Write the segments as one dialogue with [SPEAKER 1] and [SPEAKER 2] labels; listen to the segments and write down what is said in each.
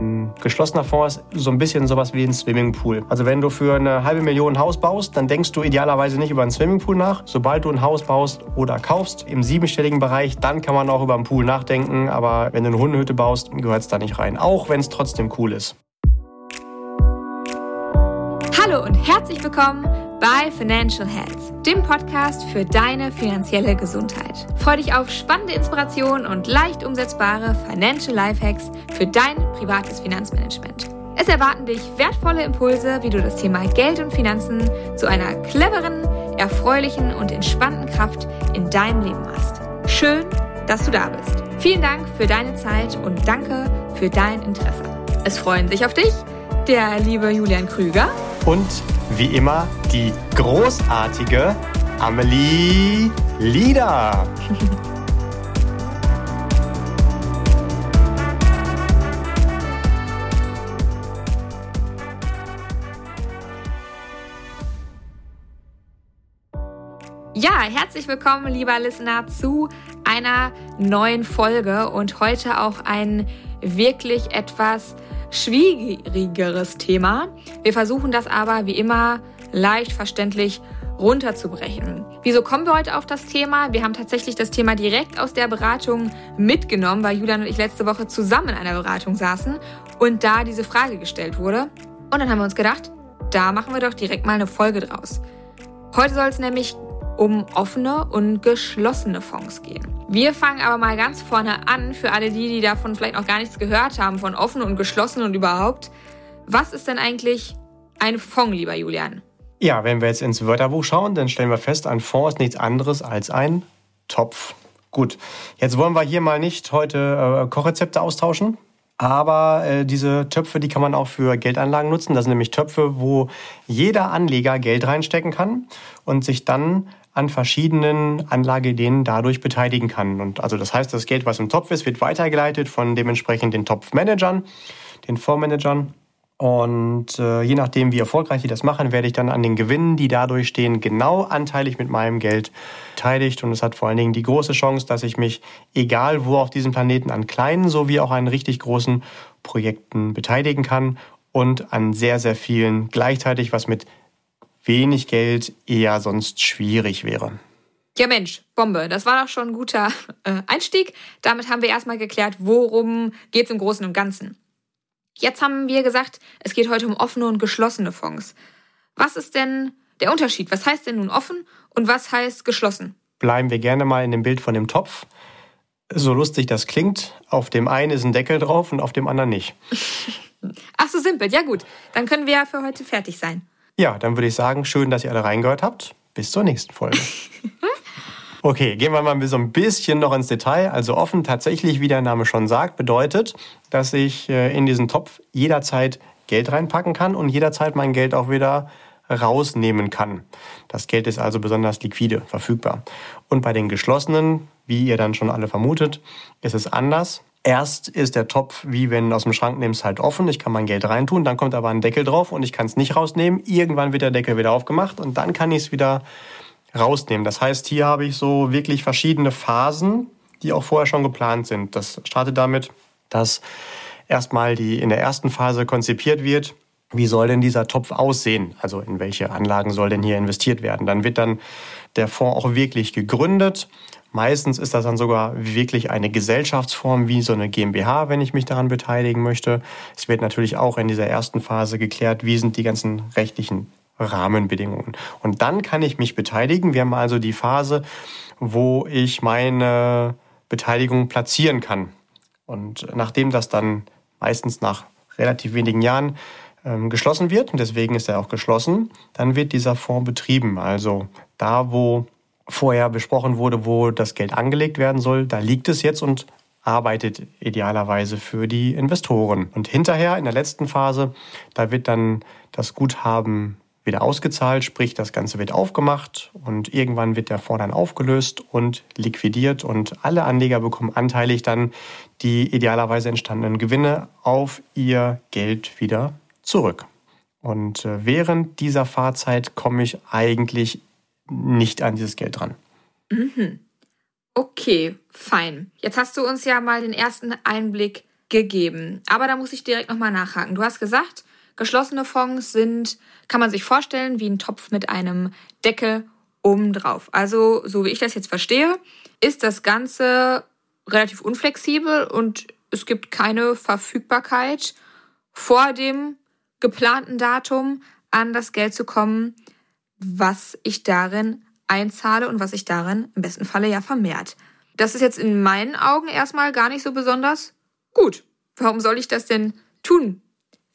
[SPEAKER 1] Ein geschlossener Fonds ist so ein bisschen sowas wie ein Swimmingpool. Also wenn du für eine halbe Million ein Haus baust, dann denkst du idealerweise nicht über einen Swimmingpool nach. Sobald du ein Haus baust oder kaufst im siebenstelligen Bereich, dann kann man auch über einen Pool nachdenken. Aber wenn du eine Hundehütte baust, gehört es da nicht rein. Auch wenn es trotzdem cool ist.
[SPEAKER 2] Hallo und herzlich willkommen bei Financial Health, dem Podcast für deine finanzielle Gesundheit. Freue dich auf spannende Inspirationen und leicht umsetzbare Financial Lifehacks für dein privates Finanzmanagement. Es erwarten dich wertvolle Impulse, wie du das Thema Geld und Finanzen zu einer cleveren, erfreulichen und entspannten Kraft in deinem Leben machst. Schön, dass du da bist. Vielen Dank für deine Zeit und danke für dein Interesse. Es freuen sich auf dich der liebe Julian Krüger
[SPEAKER 1] und wie immer die großartige Amelie Lieder.
[SPEAKER 2] Ja, herzlich willkommen, lieber Listener, zu einer neuen Folge und heute auch ein wirklich etwas schwierigeres Thema. Wir versuchen das aber wie immer leicht verständlich runterzubrechen. Wieso kommen wir heute auf das Thema? Wir haben tatsächlich das Thema direkt aus der Beratung mitgenommen, weil Julian und ich letzte Woche zusammen in einer Beratung saßen und da diese Frage gestellt wurde. Und dann haben wir uns gedacht, da machen wir doch direkt mal eine Folge draus. Heute soll es nämlich um offene und geschlossene Fonds gehen. Wir fangen aber mal ganz vorne an, für alle die, die davon vielleicht noch gar nichts gehört haben, von offen und geschlossen und überhaupt. Was ist denn eigentlich ein Fonds, lieber Julian?
[SPEAKER 1] Ja, wenn wir jetzt ins Wörterbuch schauen, dann stellen wir fest, ein Fonds ist nichts anderes als ein Topf. Gut, jetzt wollen wir hier mal nicht heute äh, Kochrezepte austauschen, aber äh, diese Töpfe, die kann man auch für Geldanlagen nutzen. Das sind nämlich Töpfe, wo jeder Anleger Geld reinstecken kann und sich dann an verschiedenen Anlageideen dadurch beteiligen kann. Und also das heißt, das Geld, was im Topf ist, wird weitergeleitet von dementsprechend den Topfmanagern, den Fondsmanagern. Und äh, je nachdem, wie erfolgreich die das machen, werde ich dann an den Gewinnen, die dadurch stehen, genau anteilig mit meinem Geld beteiligt. Und es hat vor allen Dingen die große Chance, dass ich mich, egal wo auf diesem Planeten, an kleinen sowie auch an richtig großen Projekten beteiligen kann und an sehr, sehr vielen gleichzeitig, was mit wenig Geld eher sonst schwierig wäre.
[SPEAKER 2] Ja Mensch, Bombe, das war doch schon ein guter äh, Einstieg. Damit haben wir erstmal geklärt, worum geht es im Großen und Ganzen. Jetzt haben wir gesagt, es geht heute um offene und geschlossene Fonds. Was ist denn der Unterschied? Was heißt denn nun offen und was heißt geschlossen?
[SPEAKER 1] Bleiben wir gerne mal in dem Bild von dem Topf. So lustig das klingt, auf dem einen ist ein Deckel drauf und auf dem anderen nicht.
[SPEAKER 2] Ach so simpel, ja gut. Dann können wir ja für heute fertig sein.
[SPEAKER 1] Ja, dann würde ich sagen, schön, dass ihr alle reingehört habt. Bis zur nächsten Folge. Okay, gehen wir mal so ein bisschen noch ins Detail. Also offen tatsächlich, wie der Name schon sagt, bedeutet, dass ich äh, in diesen Topf jederzeit Geld reinpacken kann und jederzeit mein Geld auch wieder rausnehmen kann. Das Geld ist also besonders liquide verfügbar. Und bei den geschlossenen, wie ihr dann schon alle vermutet, ist es anders. Erst ist der Topf, wie wenn du aus dem Schrank nimmst, halt offen. Ich kann mein Geld reintun, dann kommt aber ein Deckel drauf und ich kann es nicht rausnehmen. Irgendwann wird der Deckel wieder aufgemacht und dann kann ich es wieder rausnehmen. Das heißt, hier habe ich so wirklich verschiedene Phasen, die auch vorher schon geplant sind. Das startet damit, dass erstmal die in der ersten Phase konzipiert wird. Wie soll denn dieser Topf aussehen? Also in welche Anlagen soll denn hier investiert werden? Dann wird dann der Fonds auch wirklich gegründet Meistens ist das dann sogar wirklich eine Gesellschaftsform wie so eine GmbH, wenn ich mich daran beteiligen möchte. Es wird natürlich auch in dieser ersten Phase geklärt, wie sind die ganzen rechtlichen Rahmenbedingungen. Und dann kann ich mich beteiligen. Wir haben also die Phase, wo ich meine Beteiligung platzieren kann. Und nachdem das dann meistens nach relativ wenigen Jahren ähm, geschlossen wird, und deswegen ist er auch geschlossen, dann wird dieser Fonds betrieben. Also da, wo vorher besprochen wurde, wo das Geld angelegt werden soll. Da liegt es jetzt und arbeitet idealerweise für die Investoren. Und hinterher, in der letzten Phase, da wird dann das Guthaben wieder ausgezahlt, sprich das Ganze wird aufgemacht und irgendwann wird der Fonds dann aufgelöst und liquidiert und alle Anleger bekommen anteilig dann die idealerweise entstandenen Gewinne auf ihr Geld wieder zurück. Und äh, während dieser Fahrzeit komme ich eigentlich nicht an dieses Geld dran.
[SPEAKER 2] Mhm. Okay, fein. Jetzt hast du uns ja mal den ersten Einblick gegeben. Aber da muss ich direkt nochmal nachhaken. Du hast gesagt, geschlossene Fonds sind, kann man sich vorstellen, wie ein Topf mit einem Deckel obendrauf. Also, so wie ich das jetzt verstehe, ist das Ganze relativ unflexibel und es gibt keine Verfügbarkeit vor dem geplanten Datum an das Geld zu kommen, was ich darin einzahle und was sich darin im besten Falle ja vermehrt. Das ist jetzt in meinen Augen erstmal gar nicht so besonders gut. Warum soll ich das denn tun,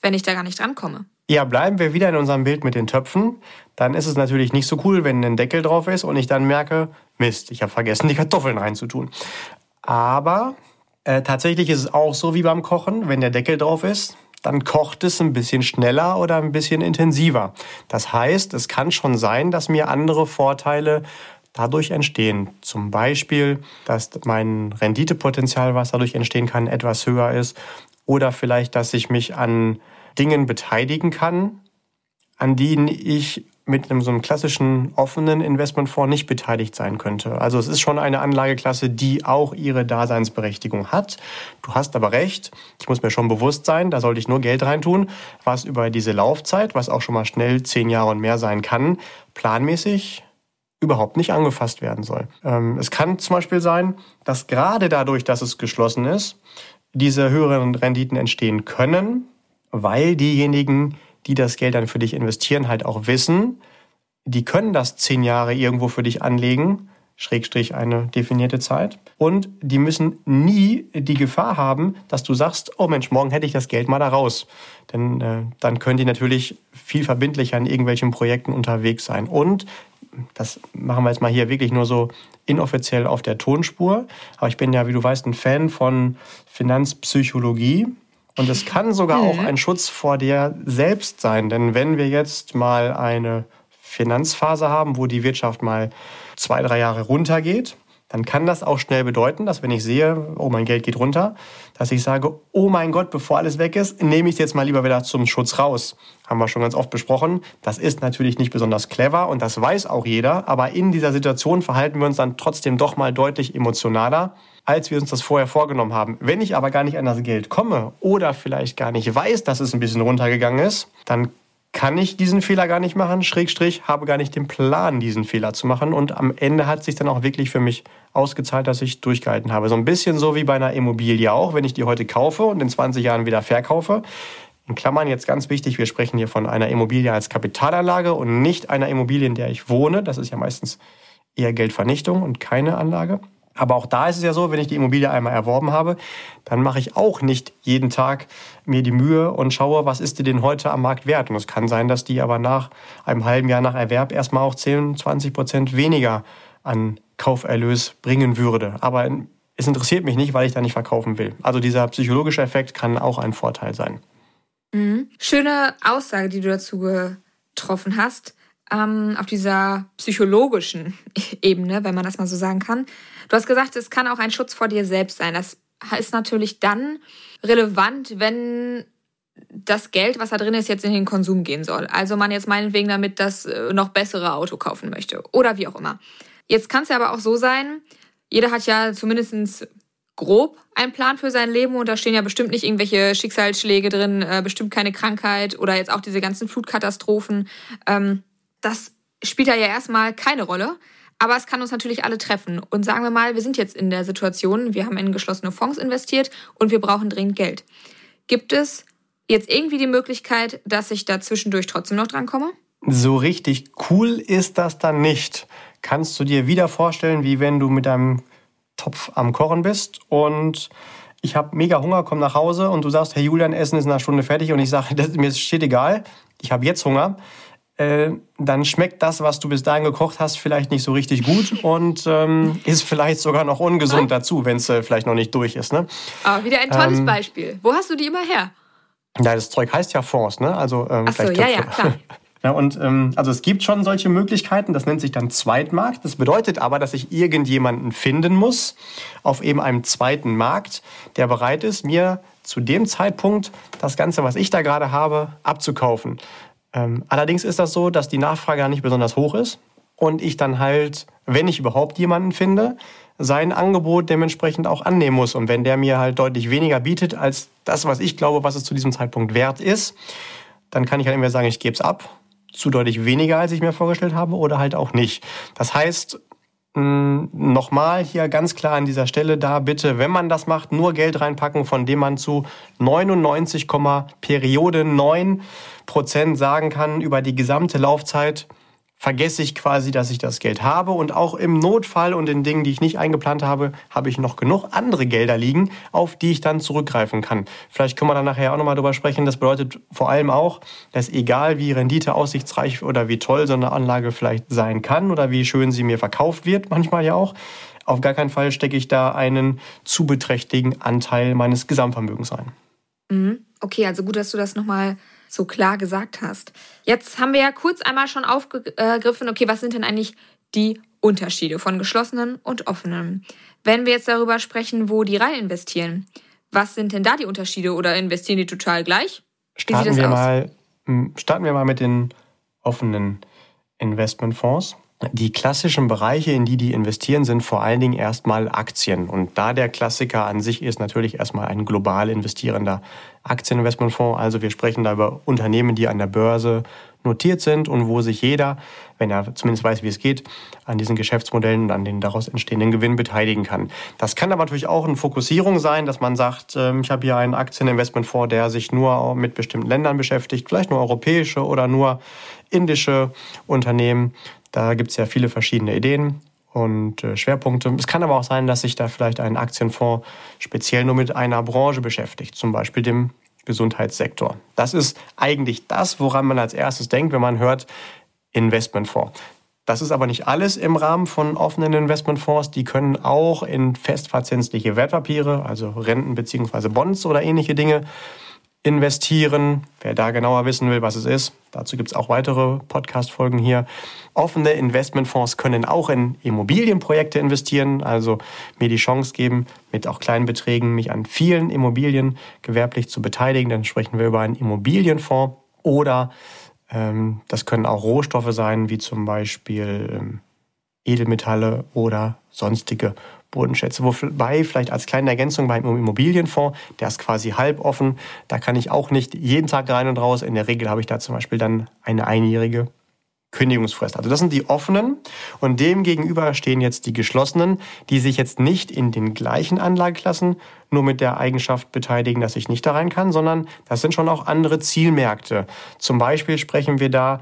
[SPEAKER 2] wenn ich da gar nicht drankomme?
[SPEAKER 1] Ja, bleiben wir wieder in unserem Bild mit den Töpfen. Dann ist es natürlich nicht so cool, wenn ein Deckel drauf ist und ich dann merke, Mist, ich habe vergessen, die Kartoffeln reinzutun. Aber äh, tatsächlich ist es auch so wie beim Kochen, wenn der Deckel drauf ist, dann kocht es ein bisschen schneller oder ein bisschen intensiver. Das heißt, es kann schon sein, dass mir andere Vorteile dadurch entstehen. Zum Beispiel, dass mein Renditepotenzial, was dadurch entstehen kann, etwas höher ist. Oder vielleicht, dass ich mich an Dingen beteiligen kann, an denen ich mit einem so einem klassischen offenen Investmentfonds nicht beteiligt sein könnte. Also es ist schon eine Anlageklasse, die auch ihre Daseinsberechtigung hat. Du hast aber recht, ich muss mir schon bewusst sein, da sollte ich nur Geld reintun, was über diese Laufzeit, was auch schon mal schnell zehn Jahre und mehr sein kann, planmäßig überhaupt nicht angefasst werden soll. Ähm, es kann zum Beispiel sein, dass gerade dadurch, dass es geschlossen ist, diese höheren Renditen entstehen können, weil diejenigen, die das Geld dann für dich investieren, halt auch wissen, die können das zehn Jahre irgendwo für dich anlegen, Schrägstrich eine definierte Zeit. Und die müssen nie die Gefahr haben, dass du sagst, oh Mensch, morgen hätte ich das Geld mal da raus. Denn äh, dann können die natürlich viel verbindlicher in irgendwelchen Projekten unterwegs sein. Und das machen wir jetzt mal hier wirklich nur so inoffiziell auf der Tonspur. Aber ich bin ja, wie du weißt, ein Fan von Finanzpsychologie. Und es kann sogar mhm. auch ein Schutz vor dir selbst sein. Denn wenn wir jetzt mal eine Finanzphase haben, wo die Wirtschaft mal zwei, drei Jahre runtergeht, dann kann das auch schnell bedeuten, dass wenn ich sehe, oh, mein Geld geht runter, dass ich sage, oh mein Gott, bevor alles weg ist, nehme ich es jetzt mal lieber wieder zum Schutz raus. Haben wir schon ganz oft besprochen. Das ist natürlich nicht besonders clever und das weiß auch jeder, aber in dieser Situation verhalten wir uns dann trotzdem doch mal deutlich emotionaler als wir uns das vorher vorgenommen haben. Wenn ich aber gar nicht an das Geld komme oder vielleicht gar nicht weiß, dass es ein bisschen runtergegangen ist, dann kann ich diesen Fehler gar nicht machen, Schrägstrich, habe gar nicht den Plan, diesen Fehler zu machen. Und am Ende hat sich dann auch wirklich für mich ausgezahlt, dass ich durchgehalten habe. So ein bisschen so wie bei einer Immobilie auch, wenn ich die heute kaufe und in 20 Jahren wieder verkaufe. In Klammern jetzt ganz wichtig, wir sprechen hier von einer Immobilie als Kapitalanlage und nicht einer Immobilie, in der ich wohne. Das ist ja meistens eher Geldvernichtung und keine Anlage. Aber auch da ist es ja so, wenn ich die Immobilie einmal erworben habe, dann mache ich auch nicht jeden Tag mir die Mühe und schaue, was ist die denn heute am Markt wert. Und es kann sein, dass die aber nach einem halben Jahr nach Erwerb erstmal auch 10, 20 Prozent weniger an Kauferlös bringen würde. Aber es interessiert mich nicht, weil ich da nicht verkaufen will. Also dieser psychologische Effekt kann auch ein Vorteil sein.
[SPEAKER 2] Mhm. Schöne Aussage, die du dazu getroffen hast, ähm, auf dieser psychologischen Ebene, wenn man das mal so sagen kann. Du hast gesagt, es kann auch ein Schutz vor dir selbst sein. Das ist natürlich dann relevant, wenn das Geld, was da drin ist, jetzt in den Konsum gehen soll. Also man jetzt meinetwegen damit das äh, noch bessere Auto kaufen möchte oder wie auch immer. Jetzt kann es ja aber auch so sein, jeder hat ja zumindest grob einen Plan für sein Leben und da stehen ja bestimmt nicht irgendwelche Schicksalsschläge drin, äh, bestimmt keine Krankheit oder jetzt auch diese ganzen Flutkatastrophen. Ähm, das spielt ja erstmal keine Rolle. Aber es kann uns natürlich alle treffen. Und sagen wir mal, wir sind jetzt in der Situation, wir haben in geschlossene Fonds investiert und wir brauchen dringend Geld. Gibt es jetzt irgendwie die Möglichkeit, dass ich da zwischendurch trotzdem noch drankomme?
[SPEAKER 1] So richtig cool ist das dann nicht. Kannst du dir wieder vorstellen, wie wenn du mit deinem Topf am Kochen bist und ich habe mega Hunger, komm nach Hause und du sagst, Herr Julian, Essen ist in einer Stunde fertig und ich sage, mir steht egal, ich habe jetzt Hunger äh, dann schmeckt das, was du bis dahin gekocht hast, vielleicht nicht so richtig gut und ähm, ist vielleicht sogar noch ungesund dazu, wenn es äh, vielleicht noch nicht durch ist. Ne?
[SPEAKER 2] Aber wieder ein tolles ähm, Beispiel. Wo hast du die immer her?
[SPEAKER 1] Ja, das Zeug heißt ja Fonds, ne? Also ähm,
[SPEAKER 2] Ach so, ja, ja, klar.
[SPEAKER 1] Ja, und ähm, also es gibt schon solche Möglichkeiten, das nennt sich dann Zweitmarkt. Das bedeutet aber, dass ich irgendjemanden finden muss auf eben einem zweiten Markt, der bereit ist, mir zu dem Zeitpunkt das Ganze, was ich da gerade habe, abzukaufen. Ähm, allerdings ist das so, dass die Nachfrage ja nicht besonders hoch ist und ich dann halt, wenn ich überhaupt jemanden finde, sein Angebot dementsprechend auch annehmen muss. Und wenn der mir halt deutlich weniger bietet als das, was ich glaube, was es zu diesem Zeitpunkt wert ist, dann kann ich halt entweder sagen, ich gebe es ab, zu deutlich weniger, als ich mir vorgestellt habe, oder halt auch nicht. Das heißt, nochmal hier ganz klar an dieser Stelle da bitte, wenn man das macht, nur Geld reinpacken, von dem man zu 99, Periode 9 Prozent sagen kann über die gesamte Laufzeit, vergesse ich quasi, dass ich das Geld habe. Und auch im Notfall und in Dingen, die ich nicht eingeplant habe, habe ich noch genug andere Gelder liegen, auf die ich dann zurückgreifen kann. Vielleicht können wir dann nachher auch nochmal drüber sprechen. Das bedeutet vor allem auch, dass egal wie Rendite aussichtsreich oder wie toll so eine Anlage vielleicht sein kann oder wie schön sie mir verkauft wird, manchmal ja auch, auf gar keinen Fall stecke ich da einen zu beträchtlichen Anteil meines Gesamtvermögens ein.
[SPEAKER 2] Mhm. Okay, also gut, dass du das nochmal so klar gesagt hast. Jetzt haben wir ja kurz einmal schon aufgegriffen, okay, was sind denn eigentlich die Unterschiede von geschlossenen und offenen? Wenn wir jetzt darüber sprechen, wo die rein investieren, was sind denn da die Unterschiede oder investieren die total gleich?
[SPEAKER 1] starten wir mal, hm, starten wir mal mit den offenen Investmentfonds. Die klassischen Bereiche, in die die investieren, sind vor allen Dingen erstmal Aktien. Und da der Klassiker an sich ist natürlich erstmal ein global investierender Aktieninvestmentfonds. Also wir sprechen da über Unternehmen, die an der Börse notiert sind und wo sich jeder, wenn er zumindest weiß, wie es geht, an diesen Geschäftsmodellen und an den daraus entstehenden Gewinn beteiligen kann. Das kann aber natürlich auch eine Fokussierung sein, dass man sagt, ähm, ich habe hier einen Aktieninvestmentfonds, der sich nur mit bestimmten Ländern beschäftigt, vielleicht nur europäische oder nur indische Unternehmen. Da gibt es ja viele verschiedene Ideen und äh, Schwerpunkte. Es kann aber auch sein, dass sich da vielleicht ein Aktienfonds speziell nur mit einer Branche beschäftigt, zum Beispiel dem Gesundheitssektor. Das ist eigentlich das, woran man als erstes denkt, wenn man hört Investmentfonds. Das ist aber nicht alles im Rahmen von offenen Investmentfonds. Die können auch in festverzinsliche Wertpapiere, also Renten bzw. Bonds oder ähnliche Dinge investieren. Wer da genauer wissen will, was es ist, dazu gibt es auch weitere Podcast-Folgen hier. Offene Investmentfonds können auch in Immobilienprojekte investieren, also mir die Chance geben, mit auch kleinen Beträgen mich an vielen Immobilien gewerblich zu beteiligen. Dann sprechen wir über einen Immobilienfonds oder ähm, das können auch Rohstoffe sein, wie zum Beispiel ähm, Edelmetalle oder sonstige Bodenschätze. Wobei vielleicht als kleine Ergänzung beim Immobilienfonds, der ist quasi halb offen. Da kann ich auch nicht jeden Tag rein und raus. In der Regel habe ich da zum Beispiel dann eine einjährige Kündigungsfrist. Also das sind die offenen und dem gegenüber stehen jetzt die geschlossenen, die sich jetzt nicht in den gleichen Anlageklassen nur mit der Eigenschaft beteiligen, dass ich nicht da rein kann, sondern das sind schon auch andere Zielmärkte. Zum Beispiel sprechen wir da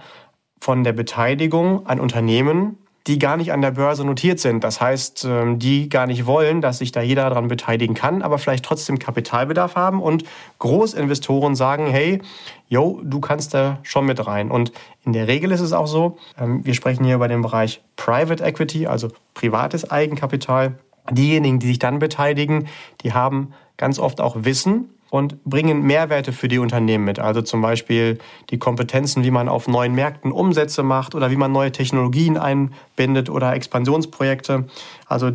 [SPEAKER 1] von der Beteiligung an Unternehmen, die gar nicht an der Börse notiert sind. Das heißt, ähm, die gar nicht wollen, dass sich da jeder daran beteiligen kann, aber vielleicht trotzdem Kapitalbedarf haben und Großinvestoren sagen, hey, yo, du kannst da schon mit rein. Und in der Regel ist es auch so, ähm, wir sprechen hier über den Bereich Private Equity, also privates Eigenkapital. Diejenigen, die sich dann beteiligen, die haben ganz oft auch Wissen und bringen Mehrwerte für die Unternehmen mit. Also zum Beispiel die Kompetenzen, wie man auf neuen Märkten Umsätze macht oder wie man neue Technologien einbindet oder Expansionsprojekte. Also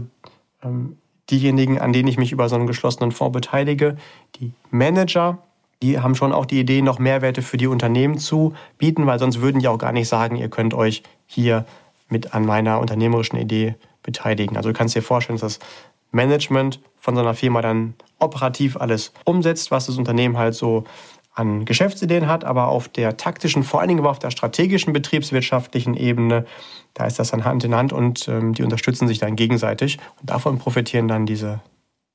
[SPEAKER 1] ähm, diejenigen, an denen ich mich über so einen geschlossenen Fonds beteilige, die Manager, die haben schon auch die Idee, noch Mehrwerte für die Unternehmen zu bieten, weil sonst würden die auch gar nicht sagen, ihr könnt euch hier mit an meiner unternehmerischen Idee beteiligen. Also du kannst dir vorstellen, dass das Management von so einer Firma dann operativ alles umsetzt, was das Unternehmen halt so an Geschäftsideen hat, aber auf der taktischen, vor allen Dingen aber auf der strategischen betriebswirtschaftlichen Ebene, da ist das dann Hand in Hand und ähm, die unterstützen sich dann gegenseitig und davon profitieren dann diese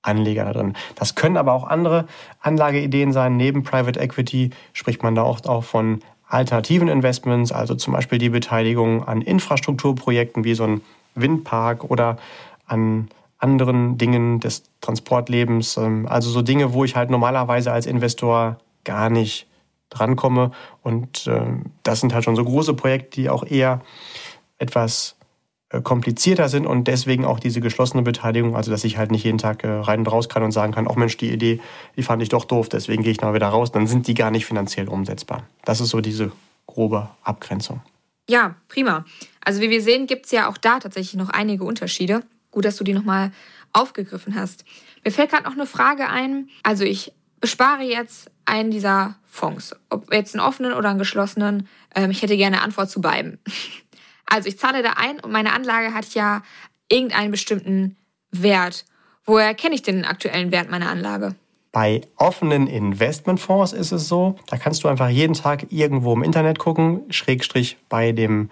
[SPEAKER 1] Anleger da drin. Das können aber auch andere Anlageideen sein. Neben Private Equity spricht man da auch, auch von alternativen Investments, also zum Beispiel die Beteiligung an Infrastrukturprojekten wie so ein Windpark oder an anderen Dingen des Transportlebens. Ähm, also so Dinge, wo ich halt normalerweise als Investor gar nicht drankomme. Und ähm, das sind halt schon so große Projekte, die auch eher etwas äh, komplizierter sind und deswegen auch diese geschlossene Beteiligung, also dass ich halt nicht jeden Tag äh, rein und raus kann und sagen kann, auch Mensch, die Idee, die fand ich doch doof, deswegen gehe ich mal wieder raus, dann sind die gar nicht finanziell umsetzbar. Das ist so diese grobe Abgrenzung.
[SPEAKER 2] Ja, prima. Also wie wir sehen, gibt es ja auch da tatsächlich noch einige Unterschiede. Gut, dass du die nochmal aufgegriffen hast. Mir fällt gerade noch eine Frage ein. Also ich bespare jetzt einen dieser Fonds, ob jetzt einen offenen oder einen geschlossenen. Ähm, ich hätte gerne eine Antwort zu beiden. Also ich zahle da ein und meine Anlage hat ja irgendeinen bestimmten Wert? Woher kenne ich den aktuellen Wert meiner Anlage?
[SPEAKER 1] Bei offenen Investmentfonds ist es so, da kannst du einfach jeden Tag irgendwo im Internet gucken, Schrägstrich bei dem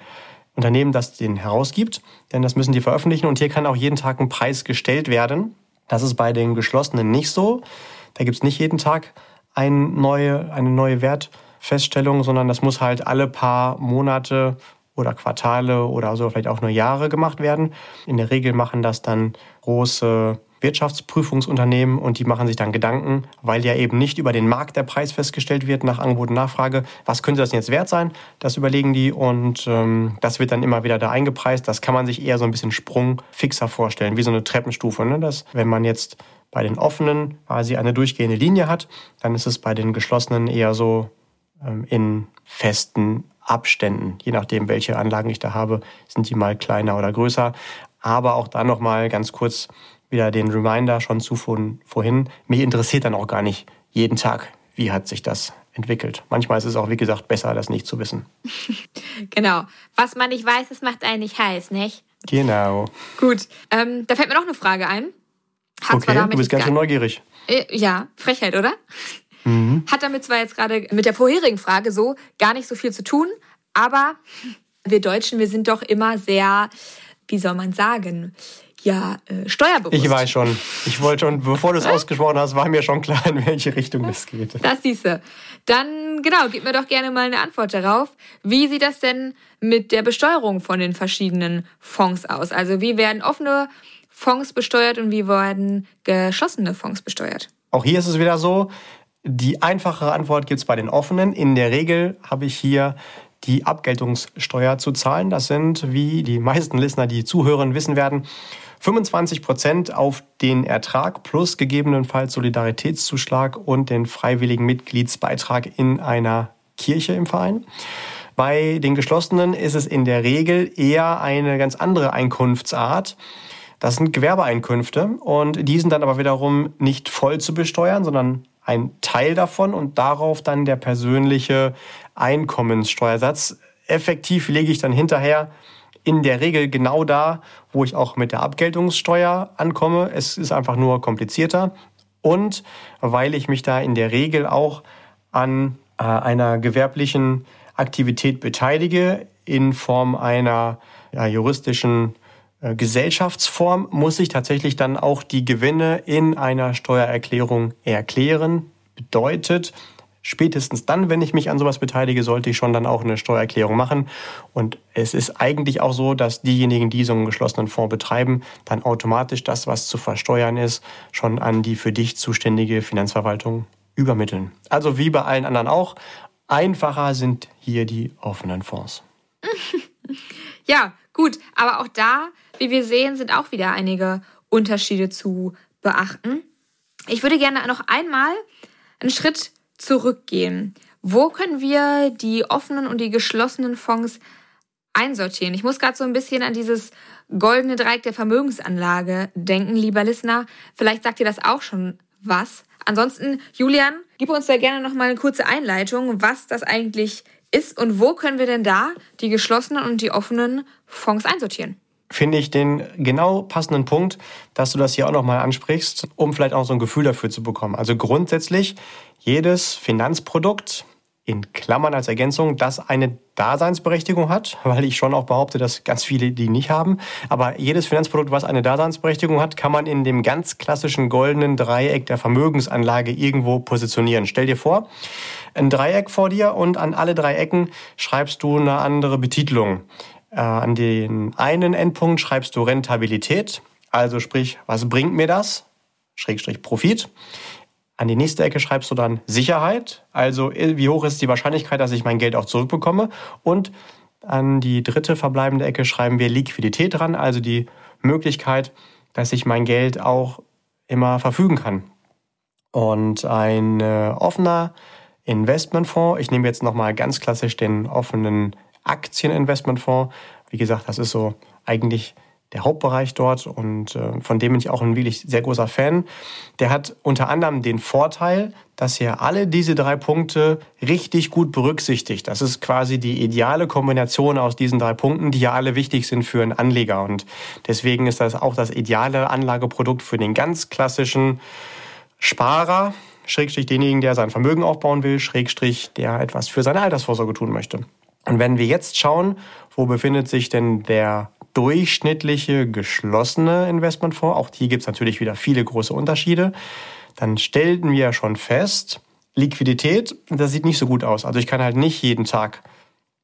[SPEAKER 1] Unternehmen, das den herausgibt, denn das müssen die veröffentlichen und hier kann auch jeden Tag ein Preis gestellt werden. Das ist bei den geschlossenen nicht so. Da gibt es nicht jeden Tag ein neue, eine neue Wertfeststellung, sondern das muss halt alle paar Monate oder Quartale oder so vielleicht auch nur Jahre gemacht werden. In der Regel machen das dann große Wirtschaftsprüfungsunternehmen und die machen sich dann Gedanken, weil ja eben nicht über den Markt der Preis festgestellt wird nach Angebot und Nachfrage. Was könnte das denn jetzt wert sein? Das überlegen die und ähm, das wird dann immer wieder da eingepreist. Das kann man sich eher so ein bisschen sprungfixer vorstellen, wie so eine Treppenstufe. Ne? Das, wenn man jetzt bei den offenen quasi eine durchgehende Linie hat, dann ist es bei den geschlossenen eher so ähm, in festen Abständen. Je nachdem, welche Anlagen ich da habe, sind die mal kleiner oder größer. Aber auch da nochmal ganz kurz wieder den Reminder schon zu von vorhin. Mich interessiert dann auch gar nicht jeden Tag, wie hat sich das entwickelt. Manchmal ist es auch, wie gesagt, besser, das nicht zu wissen.
[SPEAKER 2] genau. Was man nicht weiß, das macht einen nicht heiß, nicht?
[SPEAKER 1] Genau.
[SPEAKER 2] Gut. Ähm, da fällt mir noch eine Frage ein.
[SPEAKER 1] Hat okay, du bist ganz schön neugierig.
[SPEAKER 2] Äh, ja, Frechheit, oder? Mhm. Hat damit zwar jetzt gerade mit der vorherigen Frage so gar nicht so viel zu tun, aber wir Deutschen, wir sind doch immer sehr, wie soll man sagen, ja äh, steuerbewusst.
[SPEAKER 1] Ich weiß schon. Ich wollte schon, bevor du es ausgesprochen hast, war mir schon klar, in welche Richtung es geht.
[SPEAKER 2] Das siehste. Dann, genau, gib mir doch gerne mal eine Antwort darauf. Wie sieht das denn mit der Besteuerung von den verschiedenen Fonds aus? Also wie werden offene Fonds besteuert und wie werden geschlossene Fonds besteuert?
[SPEAKER 1] Auch hier ist es wieder so, die einfachere Antwort gibt es bei den offenen. In der Regel habe ich hier die Abgeltungssteuer zu zahlen. Das sind, wie die meisten Listener, die zuhören, wissen werden, 25 Prozent auf den Ertrag plus gegebenenfalls Solidaritätszuschlag und den freiwilligen Mitgliedsbeitrag in einer Kirche im Verein. Bei den Geschlossenen ist es in der Regel eher eine ganz andere Einkunftsart. Das sind Gewerbeeinkünfte und die sind dann aber wiederum nicht voll zu besteuern, sondern ein Teil davon und darauf dann der persönliche Einkommenssteuersatz. Effektiv lege ich dann hinterher in der Regel genau da, wo ich auch mit der Abgeltungssteuer ankomme. Es ist einfach nur komplizierter. Und weil ich mich da in der Regel auch an äh, einer gewerblichen Aktivität beteilige in Form einer ja, juristischen äh, Gesellschaftsform, muss ich tatsächlich dann auch die Gewinne in einer Steuererklärung erklären. Bedeutet, spätestens dann, wenn ich mich an sowas beteilige, sollte ich schon dann auch eine Steuererklärung machen. Und es ist eigentlich auch so, dass diejenigen, die so einen geschlossenen Fonds betreiben, dann automatisch das, was zu versteuern ist, schon an die für dich zuständige Finanzverwaltung übermitteln. Also wie bei allen anderen auch, einfacher sind hier die offenen Fonds.
[SPEAKER 2] ja, gut, aber auch da, wie wir sehen, sind auch wieder einige Unterschiede zu beachten. Ich würde gerne noch einmal einen Schritt zurückgehen. Wo können wir die offenen und die geschlossenen Fonds einsortieren? Ich muss gerade so ein bisschen an dieses goldene Dreieck der Vermögensanlage denken, lieber Listener. Vielleicht sagt ihr das auch schon was. Ansonsten, Julian, gib uns da gerne noch mal eine kurze Einleitung, was das eigentlich ist und wo können wir denn da die geschlossenen und die offenen Fonds einsortieren?
[SPEAKER 1] Finde ich den genau passenden Punkt, dass du das hier auch nochmal ansprichst, um vielleicht auch so ein Gefühl dafür zu bekommen. Also grundsätzlich jedes Finanzprodukt in Klammern als Ergänzung, das eine Daseinsberechtigung hat, weil ich schon auch behaupte, dass ganz viele die nicht haben. Aber jedes Finanzprodukt, was eine Daseinsberechtigung hat, kann man in dem ganz klassischen goldenen Dreieck der Vermögensanlage irgendwo positionieren. Stell dir vor, ein Dreieck vor dir und an alle drei Ecken schreibst du eine andere Betitelung. Äh, an den einen Endpunkt schreibst du Rentabilität, also sprich, was bringt mir das? Schrägstrich Profit. An die nächste Ecke schreibst du dann Sicherheit, also äh, wie hoch ist die Wahrscheinlichkeit, dass ich mein Geld auch zurückbekomme. Und an die dritte verbleibende Ecke schreiben wir Liquidität dran, also die Möglichkeit, dass ich mein Geld auch immer verfügen kann. Und ein äh, offener Investmentfonds, ich nehme jetzt nochmal ganz klassisch den offenen Aktieninvestmentfonds. Wie gesagt, das ist so eigentlich der Hauptbereich dort und äh, von dem bin ich auch ein wirklich sehr großer Fan. Der hat unter anderem den Vorteil, dass er alle diese drei Punkte richtig gut berücksichtigt. Das ist quasi die ideale Kombination aus diesen drei Punkten, die ja alle wichtig sind für einen Anleger. Und deswegen ist das auch das ideale Anlageprodukt für den ganz klassischen Sparer, Schrägstrich denjenigen, der sein Vermögen aufbauen will, Schrägstrich, der etwas für seine Altersvorsorge tun möchte. Und wenn wir jetzt schauen, wo befindet sich denn der durchschnittliche geschlossene Investmentfonds, auch hier gibt es natürlich wieder viele große Unterschiede, dann stellten wir schon fest, Liquidität, das sieht nicht so gut aus. Also ich kann halt nicht jeden Tag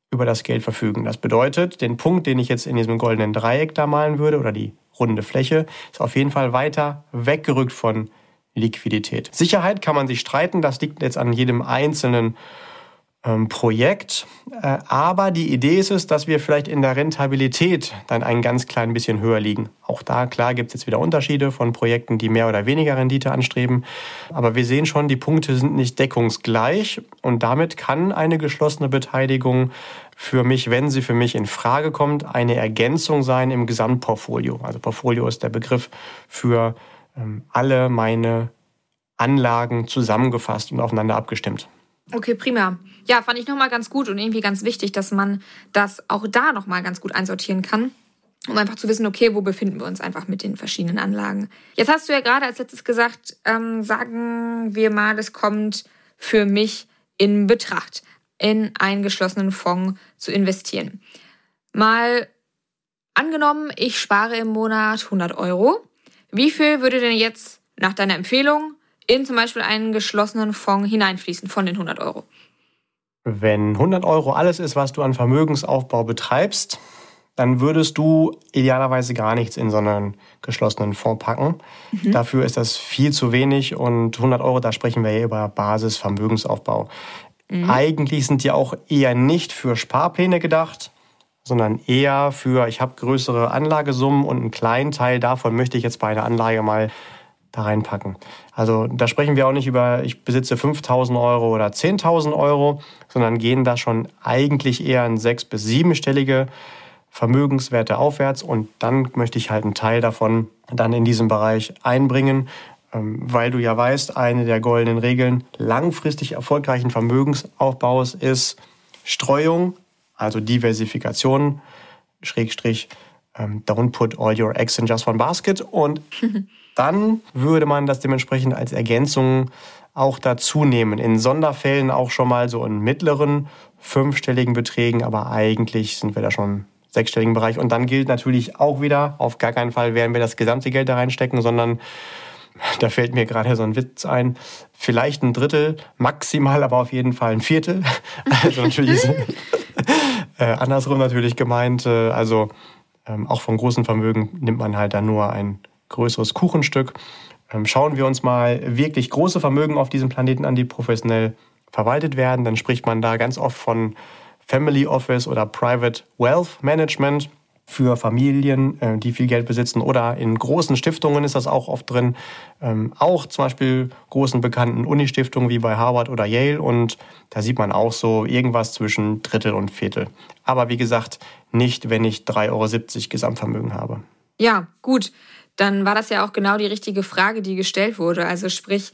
[SPEAKER 1] über das Geld verfügen. Das bedeutet, den Punkt, den ich jetzt in diesem goldenen Dreieck da malen würde, oder die runde Fläche, ist auf jeden Fall weiter weggerückt von Liquidität. Sicherheit kann man sich streiten, das liegt jetzt an jedem einzelnen Projekt. Äh, aber die Idee ist es, dass wir vielleicht in der Rentabilität dann ein ganz klein bisschen höher liegen. Auch da, klar, gibt es jetzt wieder Unterschiede von Projekten, die mehr oder weniger Rendite anstreben. Aber wir sehen schon, die Punkte sind nicht deckungsgleich. Und damit kann eine geschlossene Beteiligung für mich, wenn sie für mich in Frage kommt, eine Ergänzung sein im Gesamtportfolio. Also Portfolio ist der Begriff für ähm, alle meine Anlagen zusammengefasst und aufeinander abgestimmt.
[SPEAKER 2] Okay, prima. Ja, fand ich nochmal ganz gut und irgendwie ganz wichtig, dass man das auch da nochmal ganz gut einsortieren kann, um einfach zu wissen, okay, wo befinden wir uns einfach mit den verschiedenen Anlagen. Jetzt hast du ja gerade als letztes gesagt, ähm, sagen wir mal, es kommt für mich in Betracht, in einen geschlossenen Fonds zu investieren. Mal angenommen, ich spare im Monat 100 Euro. Wie viel würde denn jetzt nach deiner Empfehlung in zum Beispiel einen geschlossenen Fonds hineinfließen von den 100 Euro.
[SPEAKER 1] Wenn 100 Euro alles ist, was du an Vermögensaufbau betreibst, dann würdest du idealerweise gar nichts in so einen geschlossenen Fonds packen. Mhm. Dafür ist das viel zu wenig und 100 Euro, da sprechen wir ja über Basisvermögensaufbau. Mhm. Eigentlich sind die auch eher nicht für Sparpläne gedacht, sondern eher für, ich habe größere Anlagesummen und einen kleinen Teil davon möchte ich jetzt bei einer Anlage mal da reinpacken. Also da sprechen wir auch nicht über, ich besitze 5.000 Euro oder 10.000 Euro, sondern gehen da schon eigentlich eher in sechs- bis siebenstellige Vermögenswerte aufwärts und dann möchte ich halt einen Teil davon dann in diesem Bereich einbringen, ähm, weil du ja weißt, eine der goldenen Regeln langfristig erfolgreichen Vermögensaufbaus ist Streuung, also Diversifikation, Schrägstrich, ähm, don't put all your eggs in just one basket und dann würde man das dementsprechend als Ergänzung auch dazu nehmen. In Sonderfällen auch schon mal so in mittleren fünfstelligen Beträgen, aber eigentlich sind wir da schon im sechsstelligen Bereich. Und dann gilt natürlich auch wieder, auf gar keinen Fall werden wir das gesamte Geld da reinstecken, sondern da fällt mir gerade so ein Witz ein, vielleicht ein Drittel, maximal aber auf jeden Fall ein Viertel. Also natürlich äh, andersrum natürlich gemeint. Äh, also ähm, auch von großen Vermögen nimmt man halt dann nur ein größeres Kuchenstück. Ähm, schauen wir uns mal wirklich große Vermögen auf diesem Planeten an, die professionell verwaltet werden. Dann spricht man da ganz oft von Family Office oder Private Wealth Management für Familien, äh, die viel Geld besitzen. Oder in großen Stiftungen ist das auch oft drin. Ähm, auch zum Beispiel großen bekannten Uni-Stiftungen wie bei Harvard oder Yale. Und da sieht man auch so irgendwas zwischen Drittel und Viertel. Aber wie gesagt, nicht, wenn ich 3,70 Euro Gesamtvermögen habe.
[SPEAKER 2] Ja, gut dann war das ja auch genau die richtige Frage, die gestellt wurde. Also sprich,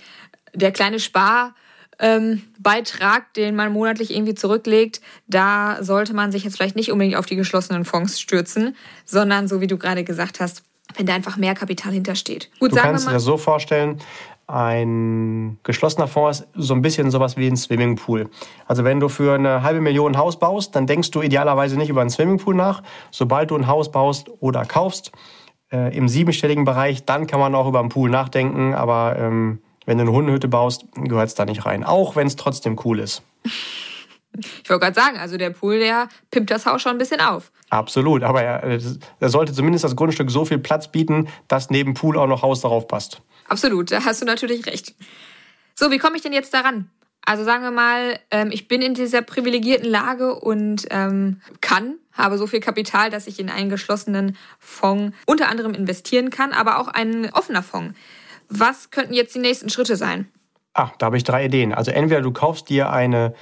[SPEAKER 2] der kleine Sparbeitrag, ähm, den man monatlich irgendwie zurücklegt, da sollte man sich jetzt vielleicht nicht unbedingt auf die geschlossenen Fonds stürzen, sondern so wie du gerade gesagt hast, wenn da einfach mehr Kapital hintersteht.
[SPEAKER 1] Gut, du kannst dir das so vorstellen, ein geschlossener Fonds ist so ein bisschen sowas wie ein Swimmingpool. Also wenn du für eine halbe Million ein Haus baust, dann denkst du idealerweise nicht über einen Swimmingpool nach. Sobald du ein Haus baust oder kaufst, äh, im siebenstelligen Bereich, dann kann man auch über einen Pool nachdenken, aber ähm, wenn du eine Hundehütte baust, gehört es da nicht rein. Auch wenn es trotzdem cool ist.
[SPEAKER 2] Ich wollte gerade sagen, also der Pool, der pimpt das Haus schon ein bisschen auf.
[SPEAKER 1] Absolut, aber er, er sollte zumindest das Grundstück so viel Platz bieten, dass neben Pool auch noch Haus darauf passt.
[SPEAKER 2] Absolut, da hast du natürlich recht. So, wie komme ich denn jetzt daran? Also sagen wir mal, ähm, ich bin in dieser privilegierten Lage und ähm, kann, habe so viel Kapital, dass ich in einen geschlossenen Fonds unter anderem investieren kann, aber auch ein offener Fonds. Was könnten jetzt die nächsten Schritte sein?
[SPEAKER 1] Ah, da habe ich drei Ideen. Also entweder du kaufst dir eine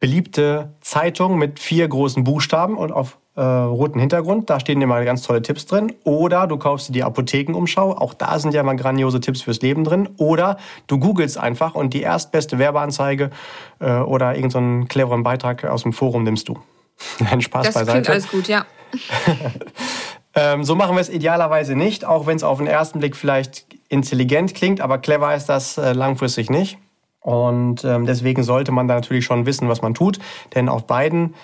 [SPEAKER 1] beliebte Zeitung mit vier großen Buchstaben und auf äh, roten Hintergrund. Da stehen immer ganz tolle Tipps drin. Oder du kaufst dir die Apothekenumschau. Auch da sind ja mal grandiose Tipps fürs Leben drin. Oder du googelst einfach und die erstbeste Werbeanzeige äh, oder irgendeinen so cleveren Beitrag aus dem Forum nimmst du. Ein Spaß
[SPEAKER 2] das
[SPEAKER 1] beiseite.
[SPEAKER 2] Das alles gut, ja.
[SPEAKER 1] ähm, so machen wir es idealerweise nicht, auch wenn es auf den ersten Blick vielleicht intelligent klingt, aber clever ist das äh, langfristig nicht. Und ähm, deswegen sollte man da natürlich schon wissen, was man tut. Denn auf beiden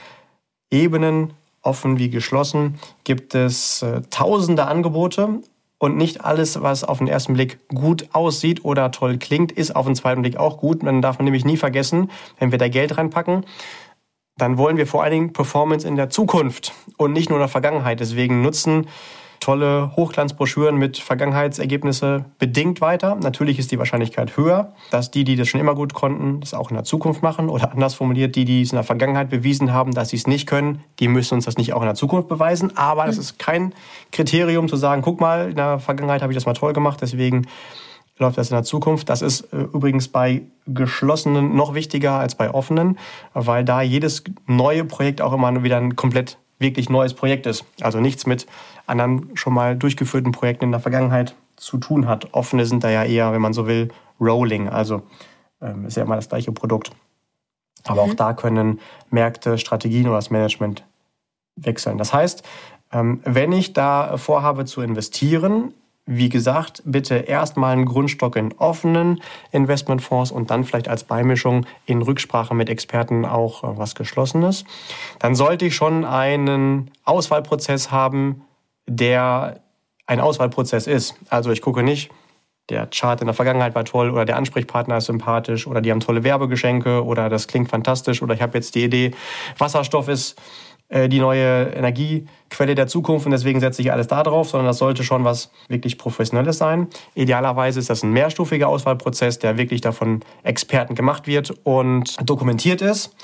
[SPEAKER 1] Ebenen, offen wie geschlossen, gibt es äh, tausende Angebote. Und nicht alles, was auf den ersten Blick gut aussieht oder toll klingt, ist auf den zweiten Blick auch gut. Man darf man nämlich nie vergessen, wenn wir da Geld reinpacken, dann wollen wir vor allen Dingen Performance in der Zukunft und nicht nur in der Vergangenheit. Deswegen nutzen tolle Hochglanzbroschüren mit Vergangenheitsergebnisse bedingt weiter. Natürlich ist die Wahrscheinlichkeit höher, dass die, die das schon immer gut konnten, das auch in der Zukunft machen. Oder anders formuliert, die, die es in der Vergangenheit bewiesen haben, dass sie es nicht können, die müssen uns das nicht auch in der Zukunft beweisen. Aber das hm. ist kein Kriterium zu sagen, guck mal, in der Vergangenheit habe ich das mal toll gemacht, deswegen läuft das in der Zukunft. Das ist äh, übrigens bei geschlossenen noch wichtiger als bei offenen, weil da jedes neue Projekt auch immer wieder ein komplett wirklich neues Projekt ist. Also nichts mit anderen schon mal durchgeführten Projekten in der Vergangenheit zu tun hat. Offene sind da ja eher, wenn man so will, Rolling. Also ähm, ist ja immer das gleiche Produkt. Aber mhm. auch da können Märkte, Strategien oder das Management wechseln. Das heißt, ähm, wenn ich da vorhabe zu investieren, wie gesagt, bitte erstmal einen Grundstock in offenen Investmentfonds und dann vielleicht als Beimischung in Rücksprache mit Experten auch äh, was Geschlossenes. Dann sollte ich schon einen Auswahlprozess haben, der ein Auswahlprozess ist. Also ich gucke nicht, der Chart in der Vergangenheit war toll oder der Ansprechpartner ist sympathisch oder die haben tolle Werbegeschenke oder das klingt fantastisch oder ich habe jetzt die Idee, Wasserstoff ist die neue Energiequelle der Zukunft und deswegen setze ich alles da drauf, sondern das sollte schon was wirklich Professionelles sein. Idealerweise ist das ein mehrstufiger Auswahlprozess, der wirklich davon Experten gemacht wird und dokumentiert ist.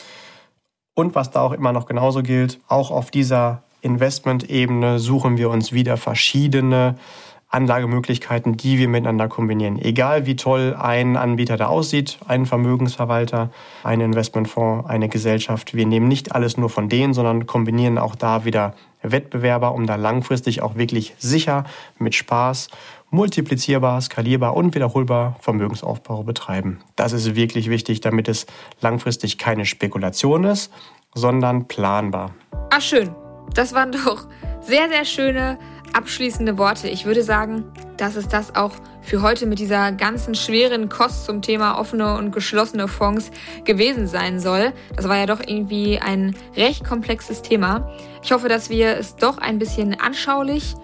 [SPEAKER 1] Und was da auch immer noch genauso gilt, auch auf dieser Investment-Ebene suchen wir uns wieder verschiedene Anlagemöglichkeiten, die wir miteinander kombinieren. Egal wie toll ein Anbieter da aussieht, ein Vermögensverwalter, ein Investmentfonds, eine Gesellschaft. Wir nehmen nicht alles nur von denen, sondern kombinieren auch da wieder Wettbewerber, um da langfristig auch wirklich sicher mit Spaß multiplizierbar, skalierbar und wiederholbar Vermögensaufbau betreiben. Das ist wirklich wichtig, damit es langfristig keine Spekulation ist, sondern planbar.
[SPEAKER 2] Ah, schön. Das waren doch sehr, sehr schöne abschließende Worte. Ich würde sagen, dass es das auch für heute mit dieser ganzen schweren Kost zum Thema offene und geschlossene Fonds gewesen sein soll. Das war ja doch irgendwie ein recht komplexes Thema. Ich hoffe, dass wir es doch ein bisschen anschaulich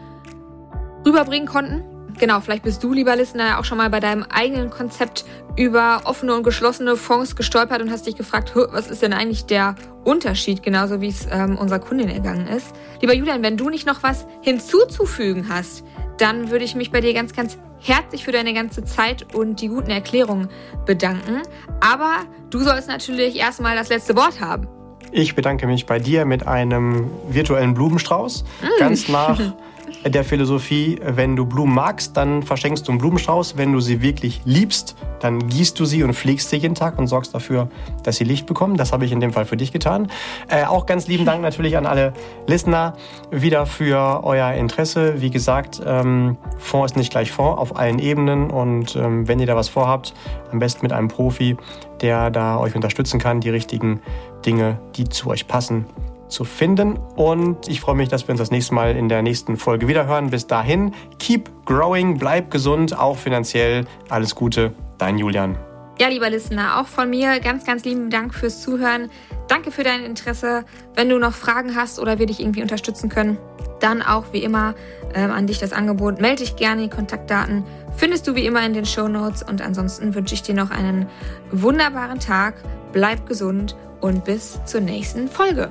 [SPEAKER 2] rüberbringen konnten. Genau, vielleicht bist du, lieber Listener, auch schon mal bei deinem eigenen Konzept über offene und geschlossene Fonds gestolpert und hast dich gefragt, was ist denn eigentlich der Unterschied, genauso wie es ähm, unserer Kundin ergangen ist. Lieber Julian, wenn du nicht noch was hinzuzufügen hast, dann würde ich mich bei dir ganz, ganz herzlich für deine ganze Zeit und die guten Erklärungen bedanken. Aber du sollst natürlich erstmal das letzte Wort haben.
[SPEAKER 1] Ich bedanke mich bei dir mit einem virtuellen Blumenstrauß, mm. ganz nach der Philosophie, wenn du Blumen magst, dann verschenkst du einen Blumenstrauß. Wenn du sie wirklich liebst, dann gießt du sie und pflegst sie jeden Tag und sorgst dafür, dass sie Licht bekommen. Das habe ich in dem Fall für dich getan. Äh, auch ganz lieben Dank natürlich an alle Listener wieder für euer Interesse. Wie gesagt, ähm, Fonds ist nicht gleich Fonds auf allen Ebenen und ähm, wenn ihr da was vorhabt, am besten mit einem Profi, der da euch unterstützen kann, die richtigen Dinge, die zu euch passen, zu finden. Und ich freue mich, dass wir uns das nächste Mal in der nächsten Folge wiederhören. Bis dahin, keep growing, bleib gesund, auch finanziell. Alles Gute, dein Julian.
[SPEAKER 2] Ja, lieber Listener, auch von mir ganz, ganz lieben Dank fürs Zuhören. Danke für dein Interesse. Wenn du noch Fragen hast oder wir dich irgendwie unterstützen können, dann auch wie immer ähm, an dich das Angebot. Melde dich gerne, die Kontaktdaten findest du wie immer in den Show Notes. Und ansonsten wünsche ich dir noch einen wunderbaren Tag. Bleib gesund und bis zur nächsten Folge.